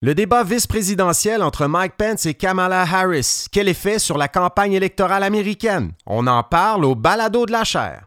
Le débat vice-présidentiel entre Mike Pence et Kamala Harris, quel effet sur la campagne électorale américaine? On en parle au balado de la chair.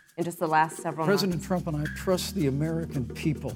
in just the last several President months. Trump and I trust the American people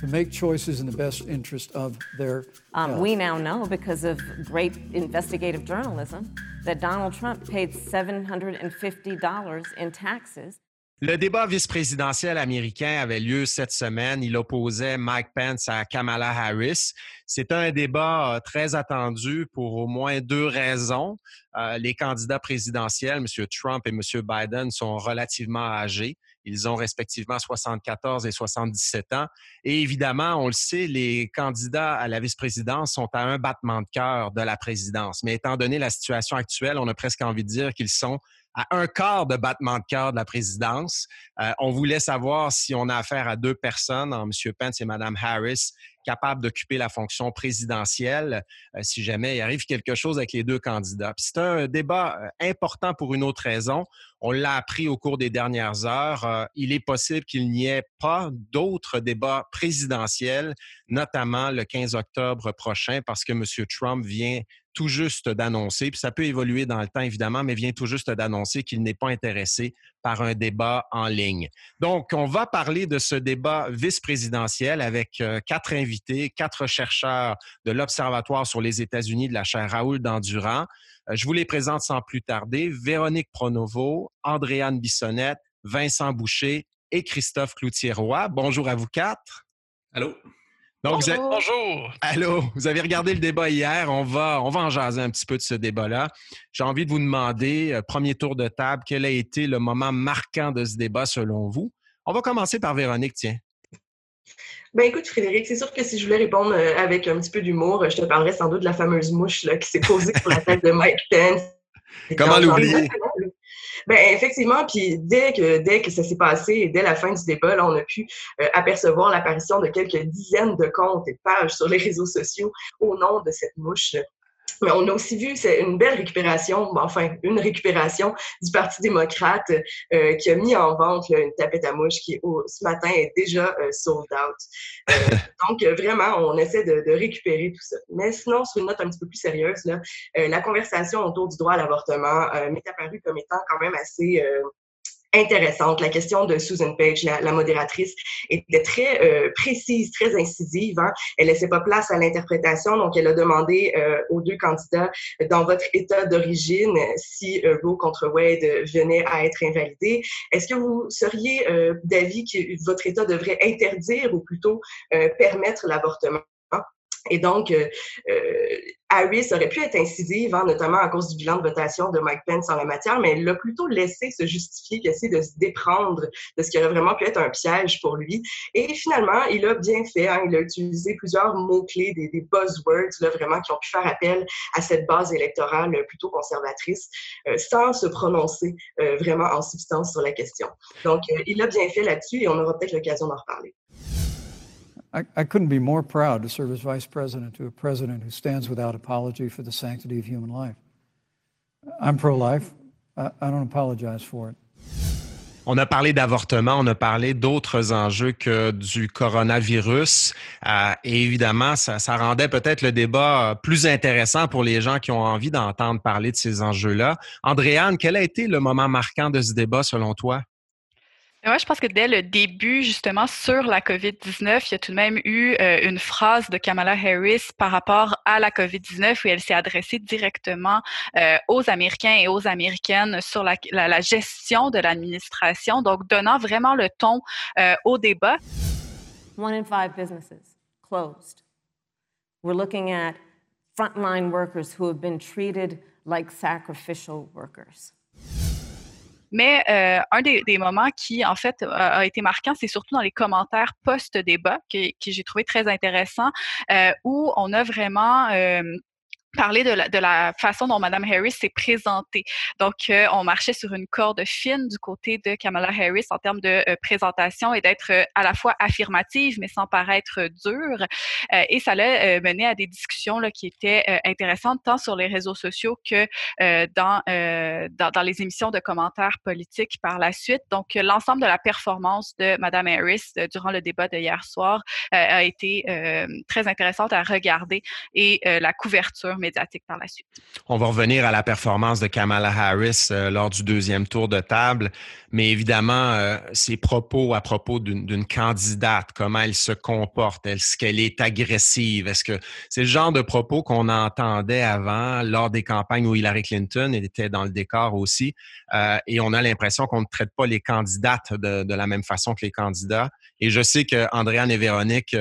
to make choices in the best interest of their Um, we now know, because of great investigative journalism, that Donald Trump paid $750 in taxes Le débat vice-présidentiel américain avait lieu cette semaine. Il opposait Mike Pence à Kamala Harris. C'est un débat euh, très attendu pour au moins deux raisons. Euh, les candidats présidentiels, M. Trump et M. Biden, sont relativement âgés. Ils ont respectivement 74 et 77 ans. Et évidemment, on le sait, les candidats à la vice-présidence sont à un battement de cœur de la présidence. Mais étant donné la situation actuelle, on a presque envie de dire qu'ils sont à un quart de battement de cœur de la présidence. Euh, on voulait savoir si on a affaire à deux personnes, M. Pence et Mme Harris, capables d'occuper la fonction présidentielle euh, si jamais il arrive quelque chose avec les deux candidats. C'est un débat euh, important pour une autre raison. On l'a appris au cours des dernières heures. Il est possible qu'il n'y ait pas d'autres débats présidentiels, notamment le 15 octobre prochain, parce que M. Trump vient tout juste d'annoncer, puis ça peut évoluer dans le temps évidemment, mais vient tout juste d'annoncer qu'il n'est pas intéressé par un débat en ligne. Donc, on va parler de ce débat vice-présidentiel avec euh, quatre invités, quatre chercheurs de l'Observatoire sur les États-Unis de la chaire Raoul d'Endurant. Euh, je vous les présente sans plus tarder. Véronique Pronovo, Andréane Bissonnette, Vincent Boucher et Christophe Cloutier-Roy. Bonjour à vous quatre. Allô? Donc, vous avez- Bonjour! Allô, vous avez regardé le débat hier. On va, on va en jaser un petit peu de ce débat-là. J'ai envie de vous demander, euh, premier tour de table, quel a été le moment marquant de ce débat selon vous? On va commencer par Véronique, tiens. Ben écoute, Frédéric, c'est sûr que si je voulais répondre euh, avec un petit peu d'humour, je te parlerais sans doute de la fameuse mouche là, qui s'est posée sur la tête de Mike Pence. Comment l'oublier? Ben effectivement, puis dès que dès que ça s'est passé dès la fin du débat, on a pu euh, apercevoir l'apparition de quelques dizaines de comptes et de pages sur les réseaux sociaux au nom de cette mouche. Mais on a aussi vu c'est une belle récupération, enfin une récupération du Parti démocrate euh, qui a mis en vente là, une tapette à mouche qui au- ce matin est déjà euh, sold out. Euh, donc euh, vraiment, on essaie de, de récupérer tout ça. Mais sinon, sur une note un petit peu plus sérieuse, là, euh, la conversation autour du droit à l'avortement euh, m'est apparue comme étant quand même assez euh, intéressante. La question de Susan Page, la, modératrice, était très euh, précise, très incisive. Hein. Elle laissait pas place à l'interprétation, donc elle a demandé euh, aux deux candidats dans votre état d'origine si euh, Roe contre Wade venait à être invalidé. Est-ce que vous seriez euh, d'avis que votre état devrait interdire ou plutôt permettre l'avortement? Et donc, Harris aurait pu être incisive, hein, notamment à cause du bilan de votation de Mike Pence en la matière, mais elle l'a plutôt laissé se justifier, qu'essayer de se déprendre de ce qui aurait vraiment pu être un piège pour lui. Et finalement, il a bien fait. Hein, il a utilisé plusieurs mots-clés, des, des buzzwords, là, vraiment, qui ont pu faire appel à cette base électorale plutôt conservatrice, euh, sans se prononcer euh, vraiment en substance sur la question. Donc, euh, il a bien fait là-dessus et on aura peut-être l'occasion d'en reparler. I, I couldn't be more proud to serve as vice president to a president who stands without apology for the sanctity of human life. I'm pro life. I, I don't apologize for it. On a parlé d'avortement, on a parlé d'autres enjeux que du coronavirus. Euh, et évidemment, ça, ça rendait peut-être le débat plus intéressant pour les gens qui ont envie d'entendre parler de ces enjeux-là. Andréane, quel a été le moment marquant de ce débat selon toi? Moi, je pense que dès le début, justement, sur la COVID-19, il y a tout de même eu euh, une phrase de Kamala Harris par rapport à la COVID-19 où elle s'est adressée directement euh, aux Américains et aux Américaines sur la, gestion de l'administration, donc donnant vraiment le ton euh, au débat. One in five businesses closed. We're looking at frontline workers who have been treated like sacrificial workers. Mais un des, moments qui, en fait, a, été marquant, c'est surtout dans les commentaires post-débat que, que j'ai trouvé très intéressant, où on a vraiment parler de la, de la façon dont Mme Harris s'est présentée. Donc, euh, on marchait sur une corde fine du côté de Kamala Harris en termes de euh, présentation et d'être euh, à la fois affirmative, mais sans paraître dure. et ça l'a mené à des discussions là, qui étaient intéressantes, tant sur les réseaux sociaux que dans, dans, dans, les émissions de commentaires politiques par la suite. Donc, l'ensemble de la performance de Mme Harris durant le débat de hier soir a été très intéressante à regarder et la couverture médiatique par la suite. On va revenir à la performance de Kamala Harris euh, lors du deuxième tour de table, mais évidemment, euh, ses propos à propos d'une candidate, comment elle se comporte, est-ce qu'elle est agressive, est-ce que c'est le genre de propos qu'on entendait avant lors des campagnes où Hillary Clinton était dans le décor aussi, euh, et on a l'impression qu'on ne traite pas les candidates de, la même façon que les candidats. Et je sais que Andréane et Véronique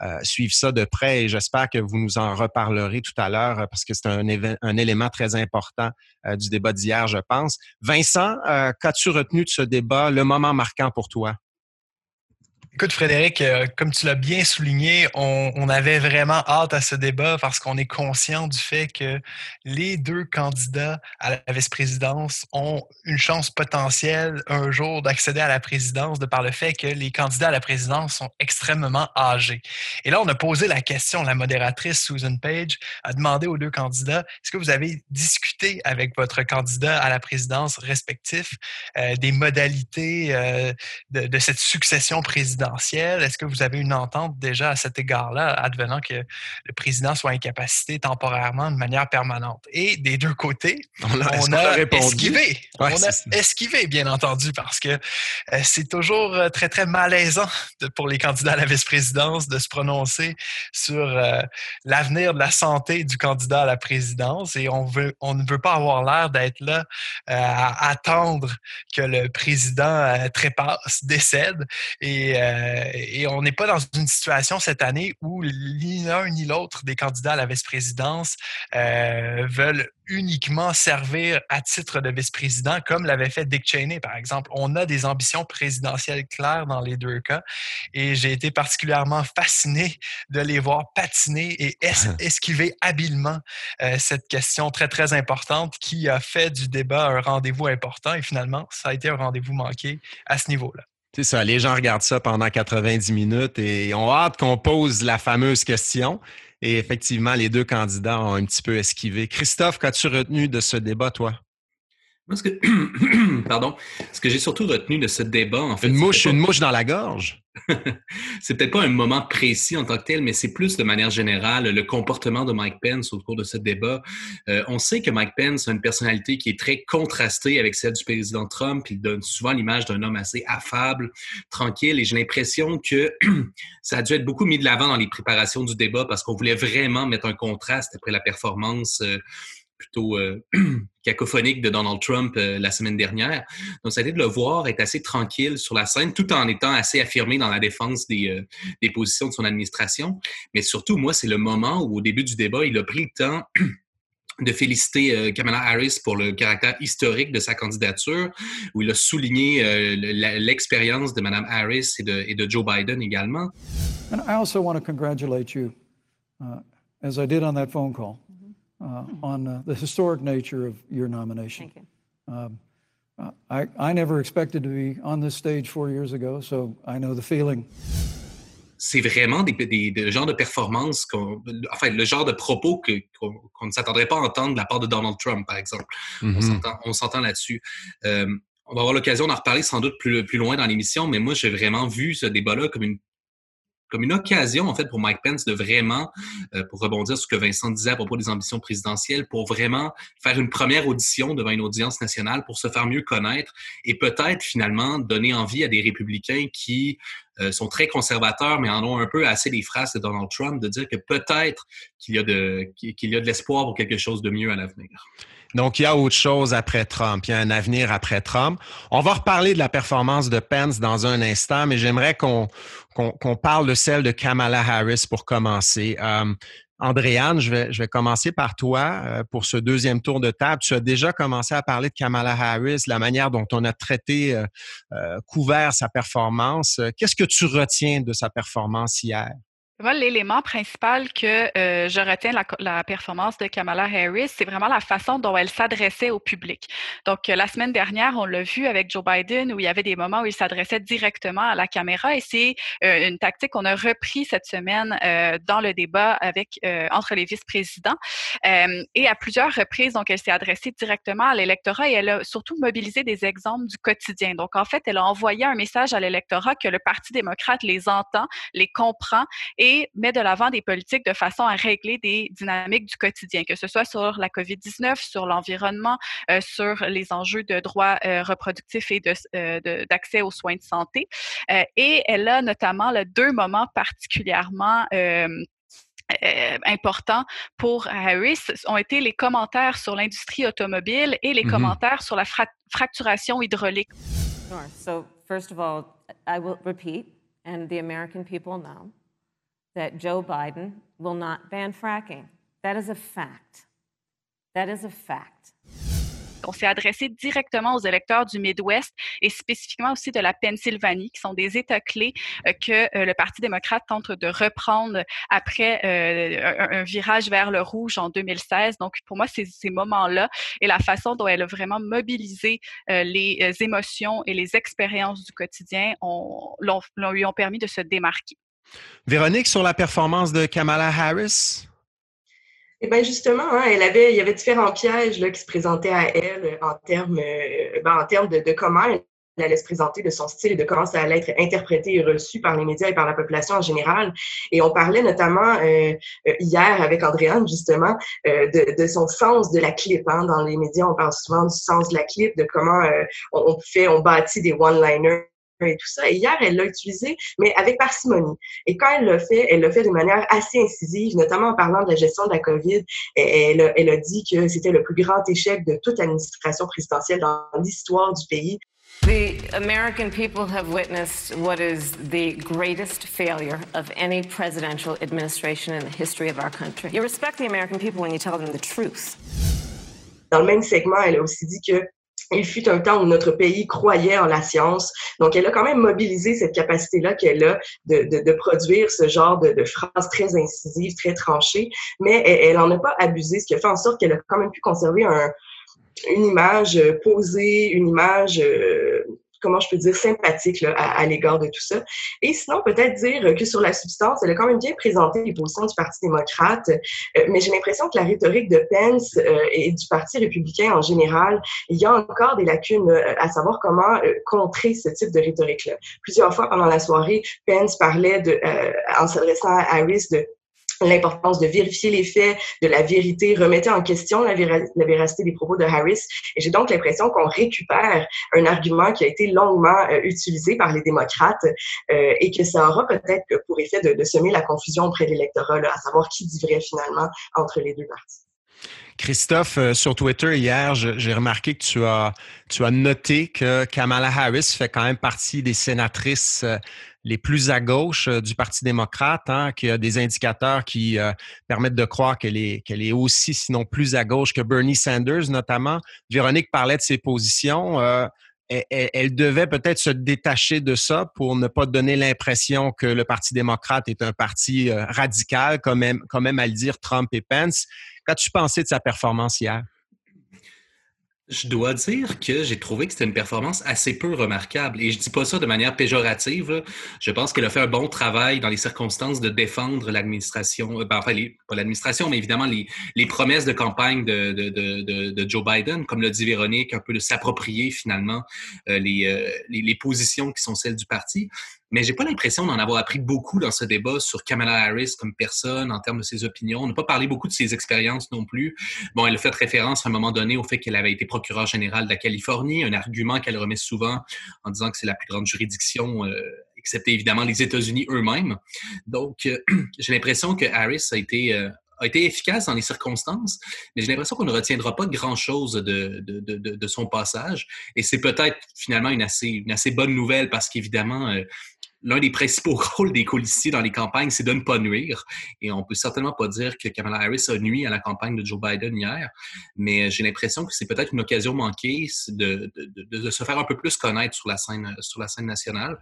euh, suivre ça de près et j'espère que vous nous en reparlerez tout à l'heure euh, parce que c'est un, élément très important euh, du débat d'hier, je pense. Vincent, qu'as-tu retenu de ce débat, le moment marquant pour toi? Écoute, Frédéric, euh, comme tu l'as bien souligné, on, avait vraiment hâte à ce débat parce qu'on est conscient du fait que les deux candidats à la vice-présidence ont une chance potentielle un jour d'accéder à la présidence de par le fait que les candidats à la présidence sont extrêmement âgés. Et là, on a posé la question, la modératrice Susan Page a demandé aux deux candidats, est-ce que vous avez discuté avec votre candidat à la présidence respectif euh, des modalités euh, de, de cette succession présidentielle? Est-ce que vous avez une entente déjà à cet égard-là, advenant que le président soit incapacité temporairement de manière permanente? Et des deux côtés, on a, esquivé. on a esquivé, bien entendu, parce que euh, c'est toujours euh, très, très malaisant pour les candidats à la vice-présidence de se prononcer sur euh, l'avenir de la santé du candidat à la présidence et on, veut, on ne veut pas avoir l'air d'être là à attendre que le président trépasse, décède et euh, et on n'est pas dans une situation cette année où ni l'un ni l'autre des candidats à la vice-présidence euh, veulent uniquement servir à titre de vice-président, comme l'avait fait Dick Cheney, par exemple. On a des ambitions présidentielles claires dans les deux cas, et j'ai été particulièrement fasciné de les voir patiner et esquiver habilement euh, cette question très, très importante qui a fait du débat un rendez-vous important, et finalement, ça a été un rendez-vous manqué à ce niveau-là. C'est ça, les gens regardent ça pendant 90 minutes et ont hâte qu'on pose la fameuse question. Et effectivement, les deux candidats ont un petit peu esquivé. Christophe, qu'as-tu retenu de ce débat, toi? Moi, ce que, pardon, ce que j'ai surtout retenu de ce débat, en fait. Une mouche, une mouche dans la gorge? c'est peut-être pas un moment précis en tant que tel, mais c'est plus de manière générale le comportement de Mike Pence au cours de ce débat. Euh, on sait que Mike Pence a une personnalité qui est très contrastée avec celle du président Trump. Il donne souvent l'image d'un homme assez affable, tranquille, et j'ai l'impression que ça a dû être beaucoup mis de l'avant dans les préparations du débat parce qu'on voulait vraiment mettre un contraste après la performance. Euh, plutôt euh, cacophonique de Donald Trump euh, la semaine dernière. Donc, ça a été de le voir être assez tranquille sur la scène, tout en étant assez affirmé dans la défense des, euh, des positions de son administration. Mais surtout, moi, c'est le moment où, au début du débat, il a pris le temps de féliciter Kamala Harris pour le caractère historique de sa candidature, où il a souligné l'expérience de Mme Harris et de, Joe Biden également. And I also want to congratulate you, uh, as I did on that. Uh, on uh, the historic nature of your nomination. Thank you. Um, I, I never expected to be on this stage four years ago, so I know the feeling. c'est vraiment des, des, des, genres de performances, enfin, le genre de propos qu'on qu ne s'attendrait pas à entendre de la part de Donald Trump, par exemple. Mm -hmm. On s'entend là-dessus. Euh, on va avoir l'occasion d'en reparler sans doute plus, plus loin dans l'émission, mais moi, j'ai vraiment vu ce débat-là comme une comme une occasion, en fait, pour Mike Pence de vraiment, euh, pour rebondir sur ce que Vincent disait à propos des ambitions présidentielles, pour vraiment faire une première audition devant une audience nationale pour se faire mieux connaître et peut-être finalement donner envie à des républicains qui euh, sont très conservateurs, mais en ont un peu assez des phrases de Donald Trump, de dire que peut-être qu'il y a de, qu'il de l'espoir pour quelque chose de mieux à l'avenir. Donc, il y a autre chose après Trump. Il y a un avenir après Trump. On va reparler de la performance de Pence dans un instant, mais j'aimerais qu'on qu'on parle de celle de Kamala Harris pour commencer. Euh, Andréane, je vais, je vais commencer par toi euh, pour ce deuxième tour de table. Tu as déjà commencé à parler de Kamala Harris, la manière dont on a traité, euh, euh, couvert sa performance. Qu'est-ce que tu retiens de sa performance hier? L'élément principal que euh, je retiens la, la, performance de Kamala Harris, c'est vraiment la façon dont elle s'adressait au public. Donc, euh, la semaine dernière, on l'a vu avec Joe Biden, où il y avait des moments où il s'adressait directement à la caméra, et c'est euh, une tactique qu'on a repris cette semaine dans le débat avec entre les vice-présidents. et à plusieurs reprises, donc, elle s'est adressée directement à l'électorat et elle a surtout mobilisé des exemples du quotidien. Donc, en fait, elle a envoyé un message à l'électorat que le Parti démocrate les entend, les comprend et met de l'avant des politiques de façon à régler des dynamiques du quotidien, que ce soit sur la COVID-19, sur l'environnement, euh, sur les enjeux de droits euh, reproductifs et euh, d'accès de, aux soins de santé. et elle a notamment deux moments particulièrement importants pour Harris ont été les commentaires sur l'industrie automobile et les mm-hmm. commentaires sur la fracturation hydraulique. Sure. So, first of all, I will repeat, and the American people know, that Joe Biden will not ban fracking. That is a fact. That is a fact. On s'est adressé directement aux électeurs du Midwest et spécifiquement aussi de la Pennsylvanie, qui sont des États clés euh, que euh, le Parti démocrate tente de reprendre après euh, un, virage vers le rouge en 2016. Donc, pour moi, ces, moments-là et la façon dont elle a vraiment mobilisé les émotions et les expériences du quotidien ont, lui ont permis de se démarquer. Véronique, sur la performance de Kamala Harris? Eh bien, justement, hein, elle avait, il y avait différents pièges là, qui se présentaient à elle en termes, euh, ben, en termes de, comment elle allait se présenter, de son style de comment ça allait être interprété et reçu par les médias et par la population en général. Et on parlait notamment euh, euh hier avec Andréane, justement, euh, de, son sens de la clip. Hein. Dans les médias, on parle souvent du sens de la clip, de comment euh, on, fait, on bâtit des one-liners et tout ça. Et hier, elle l'a utilisé, mais avec parcimonie. Et quand elle l'a fait, elle l'a fait de manière assez incisive, notamment en parlant de la gestion de la COVID. Elle a, elle a dit que c'était le plus grand échec de toute administration présidentielle dans l'histoire du pays. The American people have witnessed what is the greatest failure of any presidential administration in the history of our country. You respect the American people when you tell them the truth. Dans le même segment, elle a aussi dit que il fut un temps où notre pays croyait en la science. Donc, elle a quand même mobilisé cette capacité-là qu'elle a de, de, de, produire ce genre de, de, phrases très incisives, très tranchées, mais elle n'en a pas abusé, ce qui a fait en sorte qu'elle a quand même pu conserver un, une image posée, une image euh, comment je peux dire, sympathique à, l'égard de tout ça. Et sinon, peut-être dire que sur la substance, elle a quand même bien présenté les positions du Parti démocrate, euh, mais j'ai l'impression que la rhétorique de Pence euh, et du Parti républicain en général, il y a encore des lacunes euh, à savoir comment contrer ce type de rhétorique-là. Plusieurs fois pendant la soirée, Pence parlait de, en s'adressant à Harris de l'importance de vérifier les faits, de la vérité, remettait en question la, véracité des propos de Harris. Et j'ai donc l'impression qu'on récupère un argument qui a été longuement euh, utilisé par les démocrates euh, et que ça aura peut-être pour effet de, semer la confusion auprès de l'électorat, à savoir qui dit finalement entre les deux parties. Christophe, euh, sur Twitter hier, j'ai remarqué que tu as, noté que Kamala Harris fait quand même partie des sénatrices les plus à gauche euh, du Parti démocrate, hein, qui a des indicateurs qui euh, permettent de croire qu'elle est, qu'elle est aussi, sinon plus à gauche que Bernie Sanders, notamment. Véronique parlait de ses positions. Euh, elle, devait peut-être se détacher de ça pour ne pas donner l'impression que le Parti démocrate est un parti radical, comme même, comme même à le dire Trump et Pence. Qu'as-tu pensé de sa performance hier? Je dois dire que j'ai trouvé que c'était une performance assez peu remarquable. Et je dis pas ça de manière péjorative. Je pense qu'elle a fait un bon travail dans les circonstances de défendre l'administration, euh, ben, enfin, pas l'administration, mais évidemment les, promesses de campagne de, Joe Biden, comme l'a dit Véronique, un peu de s'approprier finalement euh, les, euh, les, positions qui sont celles du parti mais j'ai pas l'impression d'en avoir appris beaucoup dans ce débat sur Kamala Harris comme personne en termes de ses opinions. On n'a pas parlé beaucoup de ses expériences non plus. Bon, elle a fait référence à un moment donné au fait qu'elle avait été procureure générale de la Californie, un argument qu'elle remet souvent en disant que c'est la plus grande juridiction, euh, excepté évidemment les États-Unis eux-mêmes. Donc, euh, j'ai l'impression que Harris a été euh, a été efficace dans les circonstances, mais j'ai l'impression qu'on ne retiendra pas grand-chose de, de, de, de, son passage. Et c'est peut-être finalement une assez, une assez bonne nouvelle parce qu'évidemment, l'un des principaux rôles des colistiers dans les campagnes, c'est de ne pas nuire. Et on peut certainement pas dire que Kamala Harris a nuit à la campagne de Joe Biden hier, mais j'ai l'impression que c'est peut-être une occasion manquée de, se faire un peu plus connaître sur la scène, sur la scène nationale.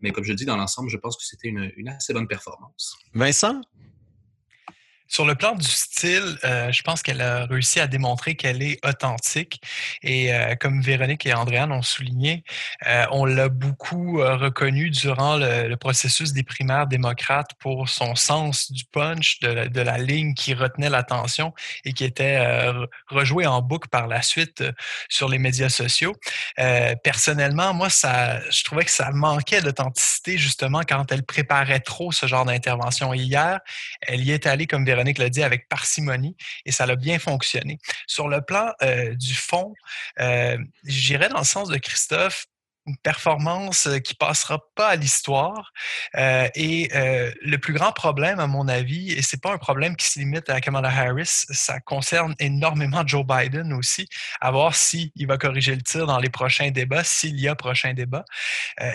Mais comme je dis, dans l'ensemble, je pense que c'était une assez bonne performance. Vincent? Sur le plan du style, euh, je pense qu'elle a réussi à démontrer qu'elle est authentique. Et euh, comme Véronique et Andréane ont souligné, euh, on l'a beaucoup reconnu durant le, processus des primaires démocrates pour son sens du punch, de, la ligne qui retenait l'attention et qui était rejouée en boucle par la suite sur les médias sociaux. personnellement, moi, je trouvais que ça manquait d'authenticité justement quand elle préparait trop ce genre d'intervention. Hier, elle y est allée comme Véronique Véronique l'a dit, avec parcimonie et ça a bien fonctionné. Sur le plan euh, du fond, euh, j'irais dans le sens de Christophe une performance euh, qui passera pas à l'histoire. Euh, et euh, le plus grand problème, à mon avis, et c'est pas un problème qui se limite à Kamala Harris, ça concerne énormément Joe Biden aussi, à voir s'il va corriger le tir dans les prochains débats, s'il y a prochain débat.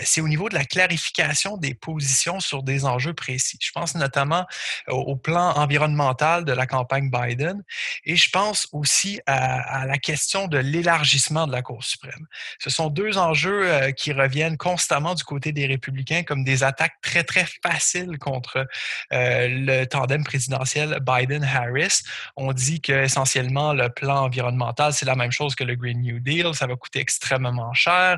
c'est au niveau de la clarification des positions sur des enjeux précis. Je pense notamment au, plan environnemental de la campagne Biden et je pense aussi à la question de l'élargissement de la Cour suprême. Ce sont deux enjeux euh, qui reviennent constamment du côté des républicains comme des attaques très, très faciles contre euh, le tandem présidentiel Biden-Harris. On dit que essentiellement le plan environnemental, c'est la même chose que le Green New Deal, ça va coûter extrêmement cher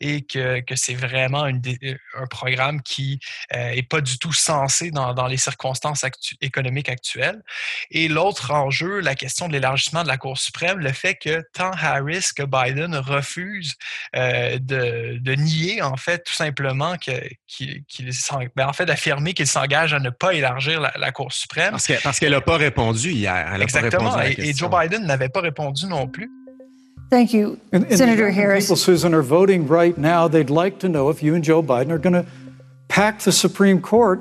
et que, que c'est vraiment euh, un programme qui n'est pas du tout sensé dans, dans les circonstances économiques actuelles. Et l'autre enjeu, la question de l'élargissement de la Cour suprême, le fait que tant Harris que Biden refusent de, de, nier, en fait, tout simplement qu'il, ben, en fait, d'affirmer qu'il s'engage à ne pas élargir la, Cour suprême. Parce, qu'elle n'a pas répondu hier. Exactement. et, Joe Biden n'avait pas répondu non plus. Thank you, Senator Harris. People, Susan, are voting right now. They'd like to know if you and Joe Biden are going to pack the Supreme Court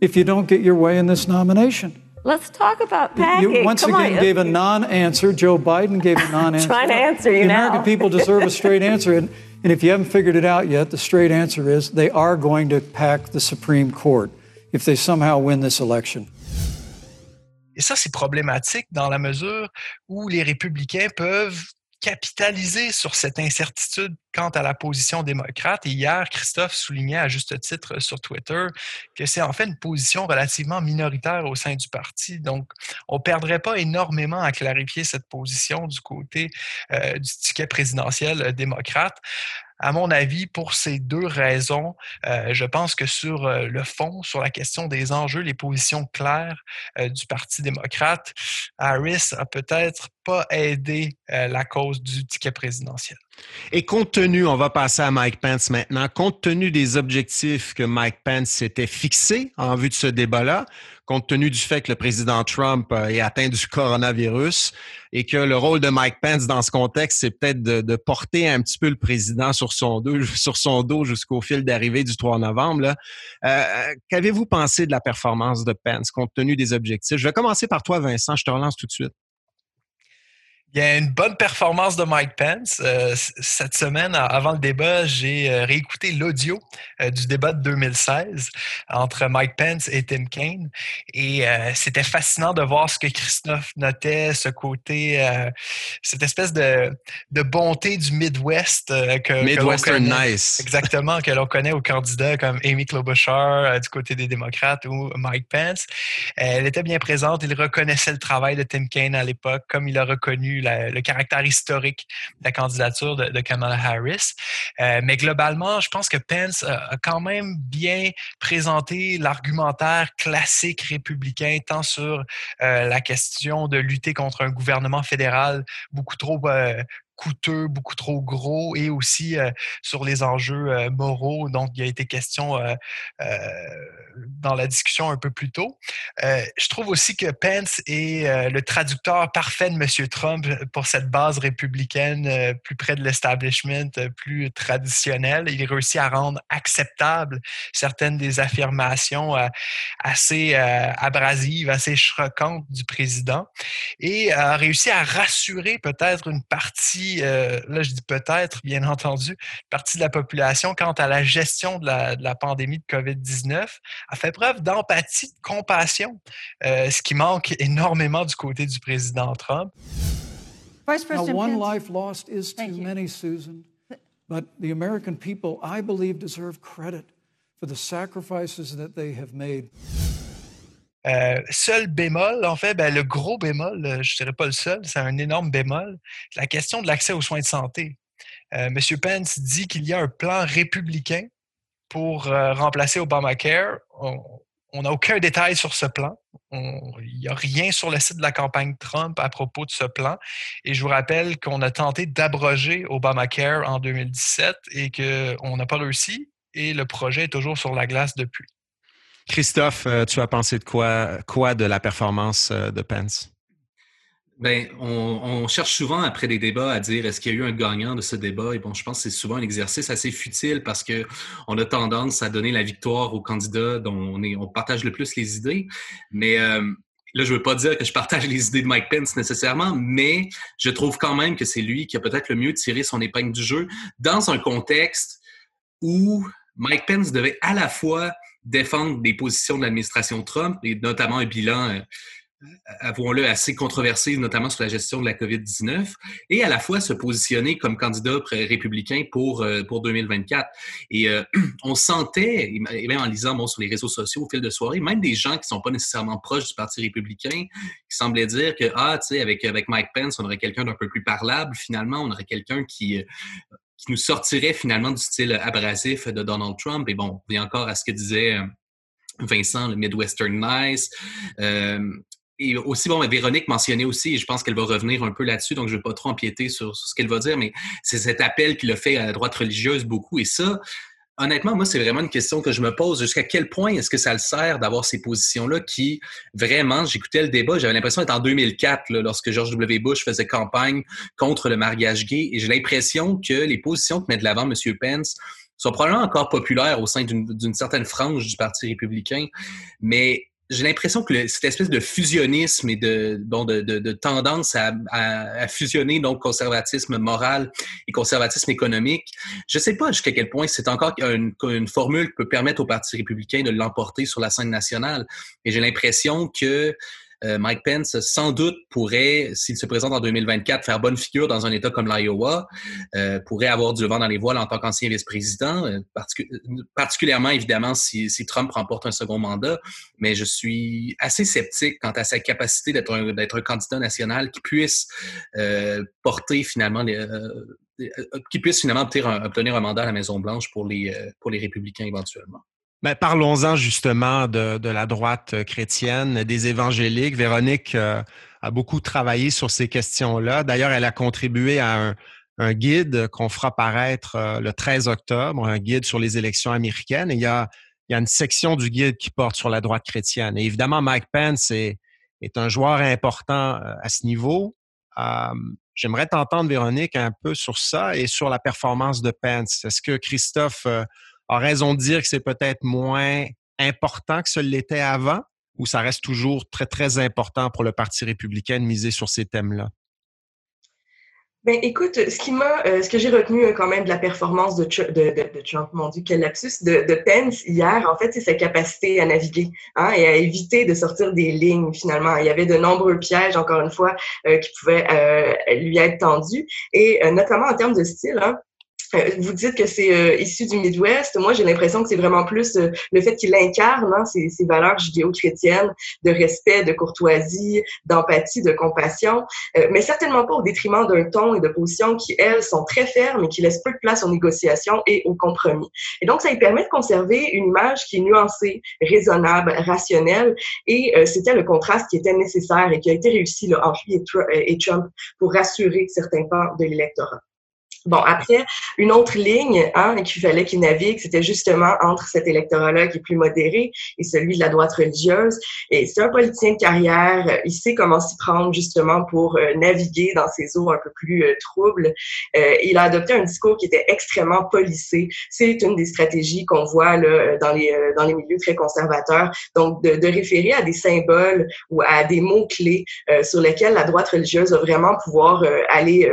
if you don't get your way in this nomination. Let's talk about packing. You once Come again on. gave a non-answer. Joe Biden gave a non-answer. trying to answer you the now. American people deserve a straight answer. And, and if you haven't figured it out yet, the straight answer is they are going to pack the Supreme Court if they somehow win this election. Et ça, c'est problématique dans la mesure où les républicains peuvent capitaliser sur cette incertitude quant à la position démocrate. Et hier, Christophe soulignait à juste titre sur Twitter que c'est en fait une position relativement minoritaire au sein du parti. Donc, on ne perdrait pas énormément à clarifier cette position du côté euh, du ticket présidentiel euh, démocrate à mon avis, pour ces deux raisons, euh, je pense que sur le fond, sur la question des enjeux, les positions claires du Parti démocrate, Harris a peut-être pas aidé la cause du ticket présidentiel. Et compte tenu, on va passer à Mike Pence maintenant, compte tenu des objectifs que Mike Pence s'était fixés en vue de ce débat-là, compte tenu du fait que le président Trump euh, est atteint du coronavirus et que le rôle de Mike Pence dans ce contexte, c'est peut-être de, porter un petit peu le président sur son dos, sur son dos jusqu'au fil d'arrivée du 3 novembre. Euh, qu'avez-vous pensé de la performance de Pence compte tenu des objectifs? Je vais commencer par toi, Vincent. Je te relance tout de suite. Il y a une bonne performance de Mike Pence. Euh, cette semaine, avant le débat, j'ai euh, réécouté l'audio euh, du débat de 2016 entre Mike Pence et Tim Kaine. Et c'était fascinant de voir ce que Christophe notait, ce côté, cette espèce de, de, bonté du Midwest que, Midwestern nice. Exactement, que l'on connaît aux candidats comme Amy Klobuchar du côté des démocrates ou Mike Pence. Elle était bien présente. Il reconnaissait le travail de Tim Kaine à l'époque, comme il a reconnu le caractère historique de la candidature de, Kamala Harris. Euh, mais globalement, je pense que Pence a, quand même bien présenté l'argumentaire classique républicain, tant sur euh, la question de lutter contre un gouvernement fédéral beaucoup trop euh, coûteux, beaucoup trop gros et aussi sur les enjeux moraux dont il a été question dans la discussion un peu plus tôt. je trouve aussi que Pence est le traducteur parfait de M. Trump pour cette base républicaine plus près de l'establishment, plus traditionnelle. Il réussit à rendre acceptable certaines des affirmations assez abrasives, assez choquantes du président et a réussi à rassurer peut-être une partie partie, euh, là je dis peut-être, bien entendu, une partie de la population quant à la gestion de la, de la pandémie de COVID-19 a fait preuve d'empathie, de compassion, euh, ce qui manque énormément du côté du président Trump. Vice President Now, one life lost is too many, Susan. But the American people, I believe, deserve credit for the sacrifices that they have made. Euh, seul bémol, en fait, ben, le gros bémol, euh, je ne dirais pas le seul, c'est un énorme bémol, la question de l'accès aux soins de santé. Euh, M. Pence dit qu'il y a un plan républicain pour remplacer Obamacare. On n'a aucun détail sur ce plan. Il n'y a rien sur le site de la campagne Trump à propos de ce plan. Et je vous rappelle qu'on a tenté d'abroger Obamacare en 2017 et qu'on n'a pas réussi. Et le projet est toujours sur la glace depuis. Christophe, euh, tu as pensé de quoi, de la performance euh, de Pence? Bien, on, cherche souvent après des débats à dire est-ce qu'il y a eu un gagnant de ce débat? Et bon, je pense que c'est souvent un exercice assez futile parce que on a tendance à donner la victoire au candidat dont on, partage le plus les idées. Mais euh, là, je veux pas dire que je partage les idées de Mike Pence nécessairement, mais je trouve quand même que c'est lui qui a peut-être le mieux tiré son épingle du jeu dans un contexte où Mike Pence devait à la fois défendre des positions de l'administration Trump, et notamment un bilan, euh, avouons-le, assez controversé, notamment sur la gestion de la COVID-19, et à la fois se positionner comme candidat républicain pour, euh, pour 2024. Et euh, on sentait, et même en lisant bon, sur les réseaux sociaux au fil de soirée, même des gens qui ne sont pas nécessairement proches du Parti républicain, qui semblaient dire que, ah, tu sais, avec, avec Mike Pence, on aurait quelqu'un d'un peu plus parlable, finalement, on aurait quelqu'un qui qui nous sortirait finalement du style abrasif de Donald Trump. Et bon, on encore à ce que disait euh, Vincent, le Midwestern Nice. Euh, et aussi, bon, Véronique mentionnait aussi, et je pense qu'elle va revenir un peu là-dessus, donc je ne vais pas trop empiéter sur, sur ce qu'elle va dire, mais c'est cet appel qu'il a fait à la droite religieuse beaucoup. Et ça, honnêtement, moi, c'est vraiment une question que je me pose. Jusqu'à quel point est-ce que ça le sert d'avoir ces positions-là qui, vraiment, j'écoutais le débat, j'avais l'impression d'être en 2004, lorsque George W. Bush faisait campagne contre le mariage gay, et j'ai l'impression que les positions que met de l'avant M. Pence sont probablement encore populaires au sein d'une certaine frange du Parti républicain, mais j'ai l'impression que cette espèce de fusionnisme et de, bon, de, tendance à, à, fusionner donc conservatisme moral et conservatisme économique, je ne sais pas jusqu'à quel point c'est encore une, une, formule qui peut permettre au Parti républicain de l'emporter sur la scène nationale. Et j'ai l'impression que euh, Mike Pence, sans doute, pourrait, s'il se présente en 2024, faire bonne figure dans un État comme l'Iowa, euh, pourrait avoir du vent dans les voiles en tant qu'ancien vice-président, euh, particulièrement, évidemment, si, Trump remporte un second mandat. Mais je suis assez sceptique quant à sa capacité d'être un, d'être un candidat national qui puisse porter finalement les, qui puisse finalement obtenir un, obtenir un mandat à la Maison-Blanche pour les, pour les républicains éventuellement. Ben, parlons-en justement de, de, la droite chrétienne, des évangéliques. Véronique euh, a beaucoup travaillé sur ces questions-là. D'ailleurs, elle a contribué à un, un guide qu'on fera paraître euh, le 13 octobre, un guide sur les élections américaines. il, y a, il y a une section du guide qui porte sur la droite chrétienne. Et évidemment, Mike Pence est, est un joueur important euh, à ce niveau. J'aimerais t'entendre, Véronique, un peu sur ça et sur la performance de Pence. Est-ce que Christophe a raison de dire que c'est peut-être moins important que ce l'était avant ou ça reste toujours très, très important pour le Parti républicain de miser sur ces thèmes-là? Ben, écoute, ce qui m'a, euh, ce que j'ai retenu euh, quand même de la performance de, de, de, Trump, mon Dieu, quel lapsus, de, de Pence hier, en fait, c'est sa capacité à naviguer hein, et à éviter de sortir des lignes finalement. Il y avait de nombreux pièges, encore une fois, euh, qui pouvaient lui être tendus, et notamment en termes de style. Hein, vous dites que c'est euh, issu du Midwest. Moi, j'ai l'impression que c'est vraiment plus euh, le fait qu'il incarne hein, ces, ces, valeurs judéo-chrétiennes de respect, de courtoisie, d'empathie, de compassion, mais certainement pas au détriment d'un ton et de positions qui, elles, sont très fermes et qui laissent peu de place aux négociations et aux compromis. Et donc, ça lui permet de conserver une image qui est nuancée, raisonnable, rationnelle, et c'était le contraste qui était nécessaire et qui a été réussi là, entre lui et Trump pour rassurer certains pans de l'électorat. Bon, après, une autre ligne hein, qu'il fallait qu'il navigue, c'était justement entre cet électorat-là qui est plus modéré et celui de la droite religieuse. Et c'est un politicien de carrière, il sait comment s'y prendre justement pour euh, naviguer dans ces eaux un peu plus euh, troubles. Euh, il a adopté un discours qui était extrêmement policé. C'est une des stratégies qu'on voit là, dans, les, dans les milieux très conservateurs. Donc, de, de référer à des symboles ou à des mots-clés sur lesquels la droite religieuse va vraiment pouvoir aller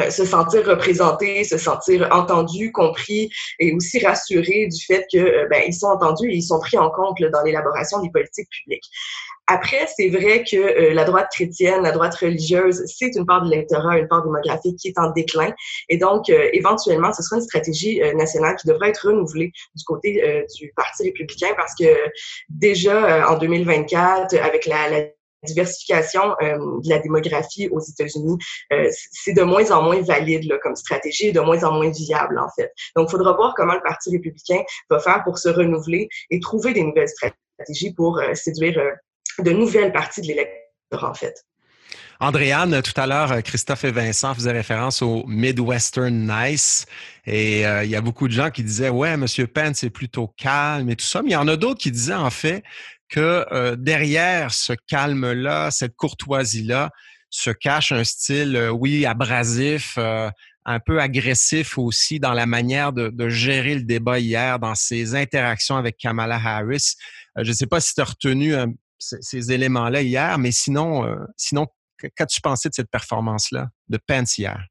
euh, se sentir représenté, se sentir entendu, compris et aussi rassuré du fait que euh, ben, ils sont entendus et ils sont pris en compte dans l'élaboration des politiques publiques. Après, c'est vrai que euh, la droite chrétienne, la droite religieuse, c'est une part de l'électorat, une part démographique qui est en déclin. Et donc, éventuellement, ce sera une stratégie nationale qui devrait être renouvelée du côté du Parti républicain parce que déjà en 2024, avec la, la diversification euh, de la démographie aux États-Unis, euh, c'est de moins en moins valide comme stratégie et de moins en moins viable, en fait. Donc, il faudra voir comment le Parti républicain va faire pour se renouveler et trouver des nouvelles stratégies pour euh, séduire de nouvelles parties de l'électorat, en fait. Andréane, tout à l'heure, Christophe et Vincent faisaient référence au Midwestern Nice. Et il y a beaucoup de gens qui disaient, ouais, Monsieur Pence est plutôt calme et tout ça. Mais il y en a d'autres qui disaient, en fait, que euh, derrière ce calme-là, cette courtoisie-là, se cache un style, euh, oui, abrasif, euh, un peu agressif aussi dans la manière de, gérer le débat hier, dans ses interactions avec Kamala Harris. je ne sais pas si tu as retenu ces, ces éléments-là hier, mais sinon, sinon qu'as-tu pensé de cette performance-là de Pence hier?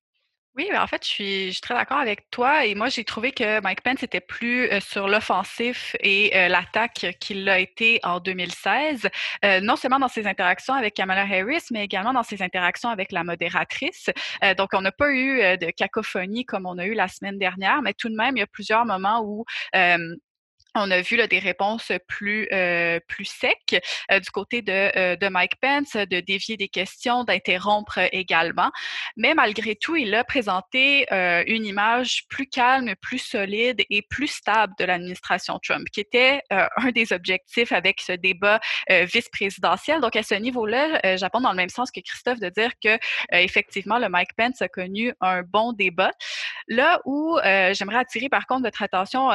Oui, ben, en fait, je suis, je suis très d'accord avec toi. Et moi, j'ai trouvé que Mike Pence était plus euh, sur l'offensif et euh, l'attaque qu'il a été en 2016, euh, non seulement dans ses interactions avec Kamala Harris, mais également dans ses interactions avec la modératrice. donc, on n'a pas eu de cacophonie comme on a eu la semaine dernière, mais tout de même, il y a plusieurs moments où on a vu là, des réponses plus, euh, plus secs euh, du côté de, euh, de Mike Pence, de dévier des questions, d'interrompre également. Mais malgré tout, il a présenté une image plus calme, plus solide et plus stable de l'administration Trump, qui était un des objectifs avec ce débat vice-présidentiel. Donc, à ce niveau-là, j'apprends dans le même sens que Christophe de dire que effectivement, le Mike Pence a connu un bon débat. Là où j'aimerais attirer par contre votre attention,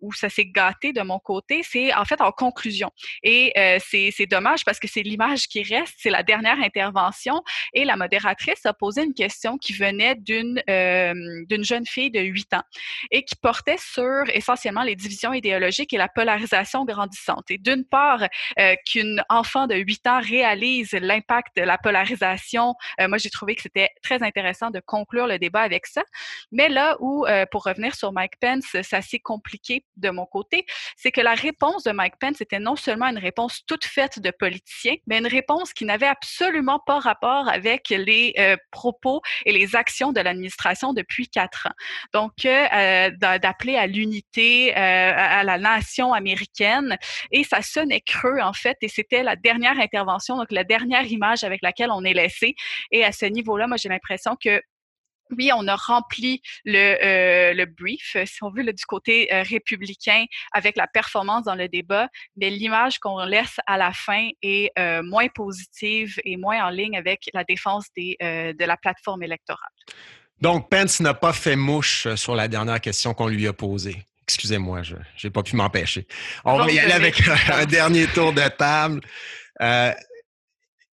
où ça s'est de mon côté, c'est en fait en conclusion. Et euh, c'est dommage parce que c'est l'image qui reste, c'est la dernière intervention. Et la modératrice a posé une question qui venait d'une euh, jeune fille de 8 ans et qui portait sur essentiellement les divisions idéologiques et la polarisation grandissante. Et d'une part, euh, qu'une enfant de 8 ans réalise l'impact de la polarisation, moi j'ai trouvé que c'était très intéressant de conclure le débat avec ça. Mais là où, pour revenir sur Mike Pence, c'est assez compliqué de mon côté, c'est que la réponse de Mike Pence était non seulement une réponse toute faite de politicien, mais une réponse qui n'avait absolument pas rapport avec les euh, propos et les actions de l'administration depuis quatre ans. Donc, euh, euh, d'appeler à l'unité, à la nation américaine, et ça sonnait creux en fait, et c'était la dernière intervention, donc la dernière image avec laquelle on est laissé. Et à ce niveau-là, moi, j'ai l'impression que oui, on a rempli le, euh, le brief, si on veut, du côté euh, républicain avec la performance dans le débat, mais l'image qu'on laisse à la fin est euh, moins positive et moins en ligne avec la défense des, de la plateforme électorale. Donc, Pence n'a pas fait mouche sur la dernière question qu'on lui a posée. Excusez-moi, je n'ai pas pu m'empêcher. On va y aller avec un dernier tour de table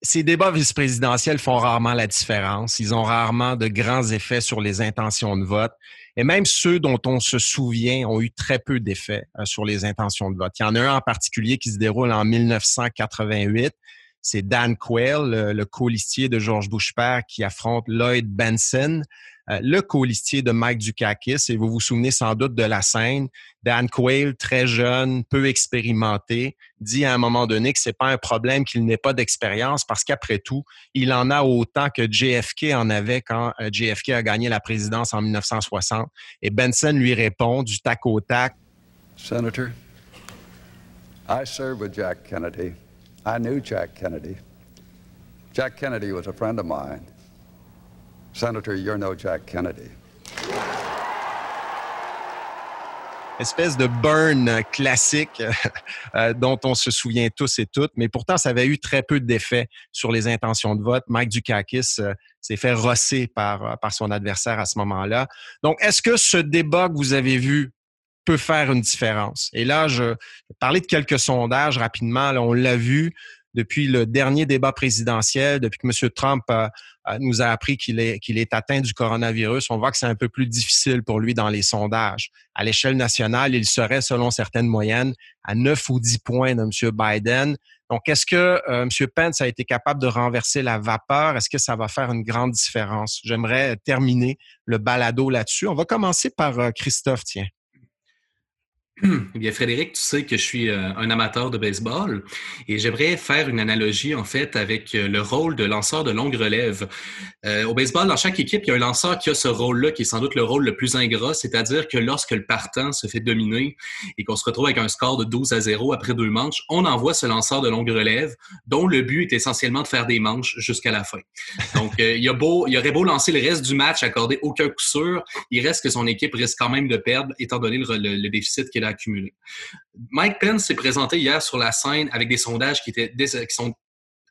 ces débats vice-présidentiels font rarement la différence. Ils ont rarement de grands effets sur les intentions de vote. Et même ceux dont on se souvient ont eu très peu d'effets euh, sur les intentions de vote. Il y en a un en particulier qui se déroule en 1988. C'est Dan Quayle, le, colistier de George Bush père, qui affronte Lloyd Benson. Euh, le colistier de Mike Dukakis. Et vous vous souvenez sans doute de la scène. Dan Quayle, très jeune, peu expérimenté, dit à un moment donné que c'est pas un problème qu'il n'ait pas d'expérience parce qu'après tout, il en a autant que JFK en avait quand euh, JFK a gagné la présidence en 1960. Et Benson lui répond du tac au tac. Senator, I served with Jack Kennedy. I knew Jack Kennedy. Jack Kennedy was a friend of mine. Senator, you're no Jack Kennedy. Espèce de burn classique euh, dont on se souvient tous et toutes, mais pourtant, ça avait eu très peu d'effet sur les intentions de vote. Mike Dukakis euh, s'est fait rosser par, euh, par son adversaire à ce moment-là. Donc, est-ce que ce débat que vous avez vu peut faire une différence? Et là, je vais parler de quelques sondages rapidement. Là, on l'a vu depuis le dernier débat présidentiel, depuis que M. Trump nous a appris qu'il est, qu'il est atteint du coronavirus, on voit que c'est un peu plus difficile pour lui dans les sondages. À l'échelle nationale, il serait, selon certaines moyennes, à 9 ou 10 points de M. Biden. Donc, est-ce que euh, M. Pence a été capable de renverser la vapeur? Est-ce que ça va faire une grande différence? J'aimerais terminer le balado là-dessus. On va commencer par euh, Christophe, tiens. Eh bien, Frédéric, tu sais que je suis euh, un amateur de baseball et j'aimerais faire une analogie, en fait, avec euh, le rôle de lanceur de longue relève. Euh, au baseball, dans chaque équipe, il y a un lanceur qui a ce rôle-là, qui est sans doute le rôle le plus ingrat, c'est-à-dire que lorsque le partant se fait dominer et qu'on se retrouve avec un score de 12 à 0 après deux manches, on envoie ce lanceur de longue relève dont le but est essentiellement de faire des manches jusqu'à la fin. Donc, il, y aurait beau lancer le reste du match, accorder aucun coup sûr, il reste que son équipe risque quand même de perdre, étant donné le, le déficit qu'il a accumulé. Mike Pence s'est présenté hier sur la scène avec des sondages qui, étaient, qui sont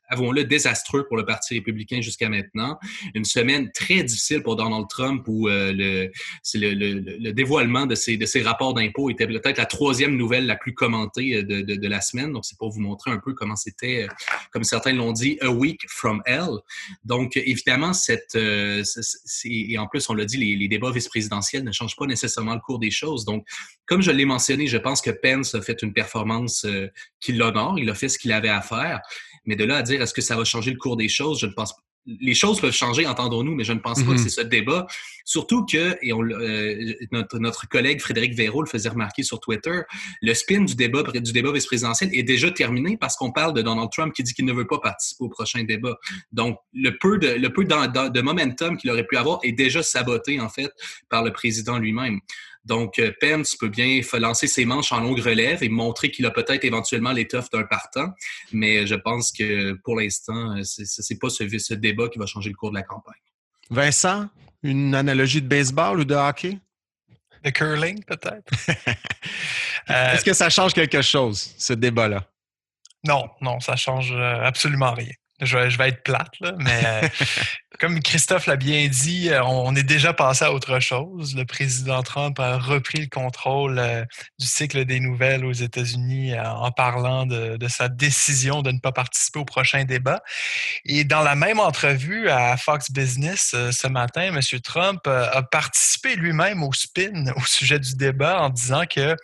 avouons-le, désastreux pour le Parti républicain jusqu'à maintenant. Une semaine très difficile pour Donald Trump où euh, le, le, le, le, dévoilement de ses, de ses rapports d'impôts était peut-être la troisième nouvelle la plus commentée euh, de, de, la semaine. Donc, c'est pour vous montrer un peu comment c'était, euh, comme certains l'ont dit, a week from hell. Donc, évidemment, cette, et en plus, on l'a dit, les, les débats vice-présidentiels ne changent pas nécessairement le cours des choses. Donc, comme je l'ai mentionné, je pense que Pence a fait une performance qui l'honore. Il a fait ce qu'il avait à faire. Mais de là à dire est-ce que ça va changer le cours des choses, je ne pense pas les choses peuvent changer, entendons-nous, mais je ne pense pas que Mhm. c'est ce débat. Surtout que, et on, euh, notre, notre collègue Frédéric Véraud le faisait remarquer sur Twitter, le spin du débat, du débat vice-présidentiel est déjà terminé parce qu'on parle de Donald Trump qui dit qu'il ne veut pas participer au prochain débat. Donc, le peu de, le peu de momentum qu'il aurait pu avoir est déjà saboté, en fait, par le président lui-même. Donc, euh, Pence peut bien lancer ses manches en longue relève et montrer qu'il a peut-être éventuellement l'étoffe d'un partant, mais je pense que pour l'instant, euh, c'est c'est pas ce, ce débat qui va changer le cours de la campagne. Vincent, une analogie de baseball ou de hockey? Le curling, peut-être. Euh, Est-ce que ça change quelque chose, ce débat-là? Non, non, ça change euh, absolument rien. Je vais, je vais être plate, là, mais euh, comme Christophe l'a bien dit, euh, on est déjà passé à autre chose. Le président Trump a repris le contrôle euh, du cycle des nouvelles aux États-Unis euh, en parlant de, de sa décision de ne pas participer au prochain débat. Et dans la même entrevue à Fox Business euh, ce matin, M. Trump a participé lui-même au spin au sujet du débat en disant que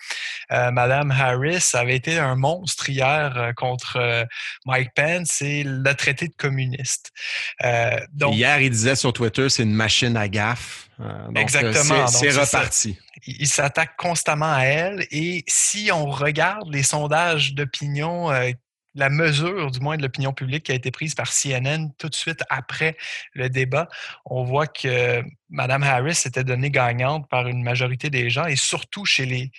Mme Harris avait été un monstre hier contre Mike Pence et l'a traité de communiste. Euh, donc, Hier, il disait sur Twitter, c'est une machine à gaffe. Euh, donc, euh, Exactement. c'est- ça. reparti. il s'attaque constamment à elle. Et si on regarde les sondages d'opinion, euh, la mesure du moins de l'opinion publique qui a été prise par CNN tout de suite après le débat, on voit que Mme Harris s'était donnée gagnante par une majorité des gens et surtout chez les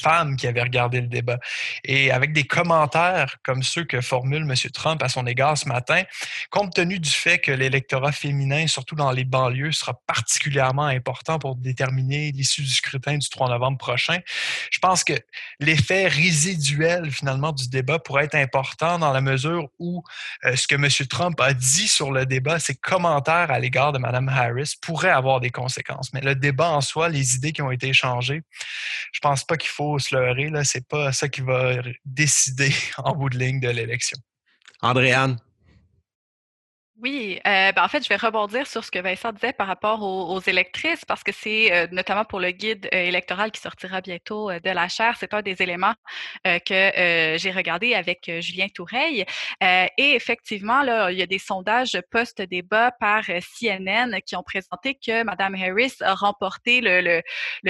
femmes qui avaient regardé le débat. Et avec des commentaires comme ceux que formule M. Trump à son égard ce matin, compte tenu du fait que l'électorat féminin, surtout dans les banlieues, sera particulièrement important pour déterminer l'issue du scrutin du 3 novembre prochain, je pense que l'effet résiduel finalement du débat pourrait être important dans la mesure où euh, ce que M. Trump a dit sur le débat, ses commentaires à l'égard de Mme Harris pourraient avoir des conséquences. Mais le débat en soi, les idées qui ont été échangées, je pense pas qu'il faut se leurrer. Là, c'est pas ça qui va décider en bout de ligne de l'élection. Andréane, Oui, euh, ben, en fait, je vais rebondir sur ce que Vincent disait par rapport aux, électrices, parce que c'est euh, notamment pour le guide euh, électoral qui sortira bientôt euh, de la chaire, c'est un des éléments que j'ai regardé avec Julien Toureille. Euh, et effectivement, là, il y a des sondages post-débat par CNN qui ont présenté que Mme Harris a remporté le,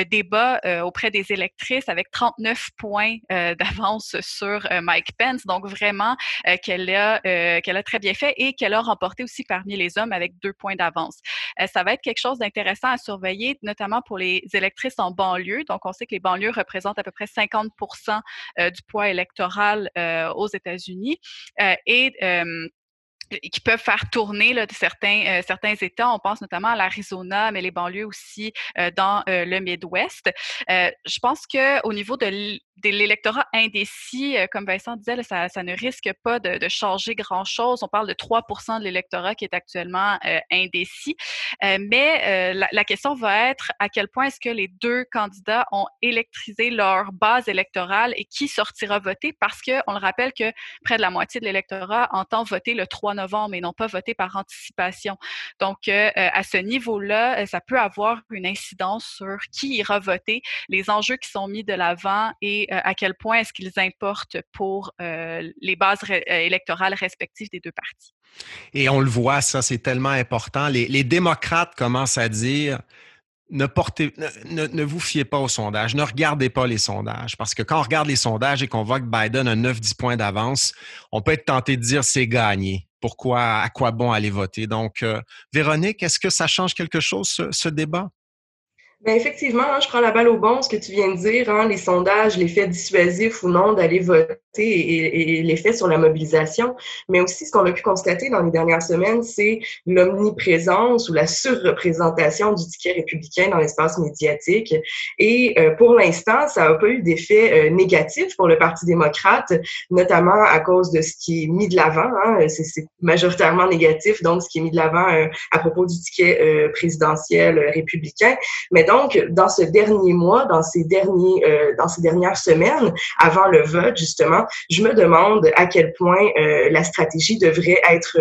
débat auprès des électrices avec 39 points d'avance sur Mike Pence. Donc vraiment, qu'elle a très bien fait et qu'elle a remporté aussi parmi les hommes avec deux points d'avance. Euh, ça va être quelque chose d'intéressant à surveiller, notamment pour les électrices en banlieue. Donc, on sait que les banlieues représentent à peu près 50 euh, du poids électoral euh, aux États-Unis. Et qui peuvent faire tourner certains, certains États. On pense notamment à l'Arizona, mais les banlieues aussi dans le Midwest. Je pense qu'au niveau de l'électorat indécis, euh, comme Vincent disait, ça, ne risque pas de, changer grand-chose. On parle de 3 de l'électorat qui est actuellement euh, indécis. Euh, mais la, question va être à quel point est-ce que les deux candidats ont électrisé leur base électorale et qui sortira voter? Parce que on le rappelle que près de la moitié de l'électorat entend voter le 3 novembre et non pas voter par anticipation. Donc, à ce niveau-là, ça peut avoir une incidence sur qui ira voter, les enjeux qui sont mis de l'avant et à quel point est-ce qu'ils importent pour les bases électorales respectives des deux partis. Et on le voit, ça, c'est tellement important. Les, démocrates commencent à dire ne, vous fiez pas aux sondages, ne regardez pas les sondages. Parce que quand on regarde les sondages et qu'on voit que Biden a 9-10 points d'avance, on peut être tenté de dire c'est gagné. Pourquoi, à quoi bon aller voter? Donc, euh, Véronique, est-ce que ça change quelque chose, ce débat? Bien, effectivement, hein, je prends la balle au bon, ce que tu viens de dire, hein, les sondages, l'effet dissuasif ou non d'aller voter et, et l'effet sur la mobilisation. Mais aussi, ce qu'on a pu constater dans les dernières semaines, c'est l'omniprésence ou la surreprésentation du ticket républicain dans l'espace médiatique. Et euh, pour l'instant, ça n'a pas eu d'effet euh, négatif pour le Parti démocrate, notamment à cause de ce qui est mis de l'avant. Hein, c'est majoritairement négatif, donc ce qui est mis de l'avant euh, à propos du ticket présidentiel républicain. Mais donc, dans ce dernier mois, dans ces, derniers, dans ces dernières semaines, avant le vote, justement, je me demande à quel point euh, la stratégie devrait être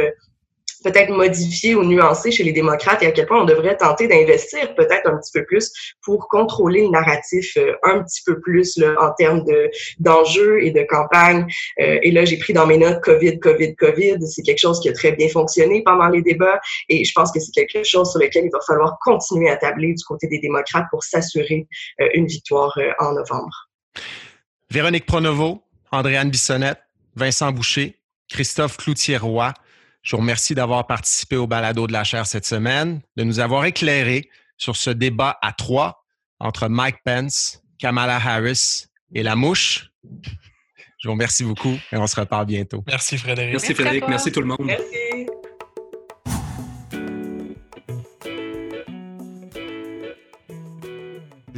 peut-être modifié ou nuancé chez les démocrates et à quel point on devrait tenter d'investir peut-être un petit peu plus pour contrôler le narratif euh, un petit peu plus en termes de d'enjeux et de campagne. Euh, et là, j'ai pris dans mes notes COVID, COVID, COVID. C'est quelque chose qui a très bien fonctionné pendant les débats et je pense que c'est quelque chose sur lequel il va falloir continuer à tabler du côté des démocrates pour s'assurer euh, une victoire en novembre. Véronique Pronovo, Andréane Bissonnette, Vincent Boucher, Christophe Cloutier-Roy, je vous remercie d'avoir participé au balado de la chaire cette semaine, de nous avoir éclairé sur ce débat à trois entre Mike Pence, Kamala Harris et la mouche. Je vous remercie beaucoup et on se reparle bientôt. Merci Frédéric. Merci Frédéric. Merci tout le monde. Merci.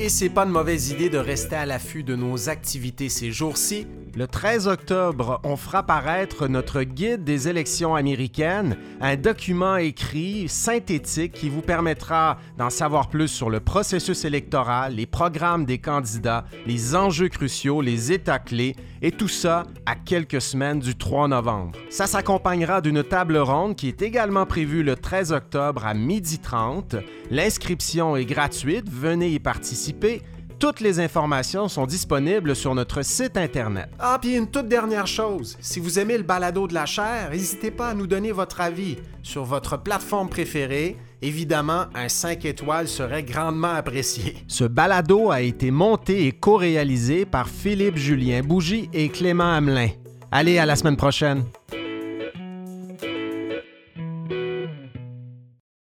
Et c'est pas une mauvaise idée de rester à l'affût de nos activités ces jours-ci. Le 13 octobre, on fera paraître notre guide des élections américaines, un document écrit synthétique qui vous permettra d'en savoir plus sur le processus électoral, les programmes des candidats, les enjeux cruciaux, les états clés, et tout ça à quelques semaines du 3 novembre. Ça s'accompagnera d'une table ronde qui est également prévue le 13 octobre à 12h30. L'inscription est gratuite, venez y participer. Toutes les informations sont disponibles sur notre site Internet. Ah, puis une toute dernière chose, si vous aimez le balado de la chair, n'hésitez pas à nous donner votre avis sur votre plateforme préférée. Évidemment, un 5 étoiles serait grandement apprécié. Ce balado a été monté et co-réalisé par Philippe Julien Bougie et Clément Hamelin. Allez, à la semaine prochaine.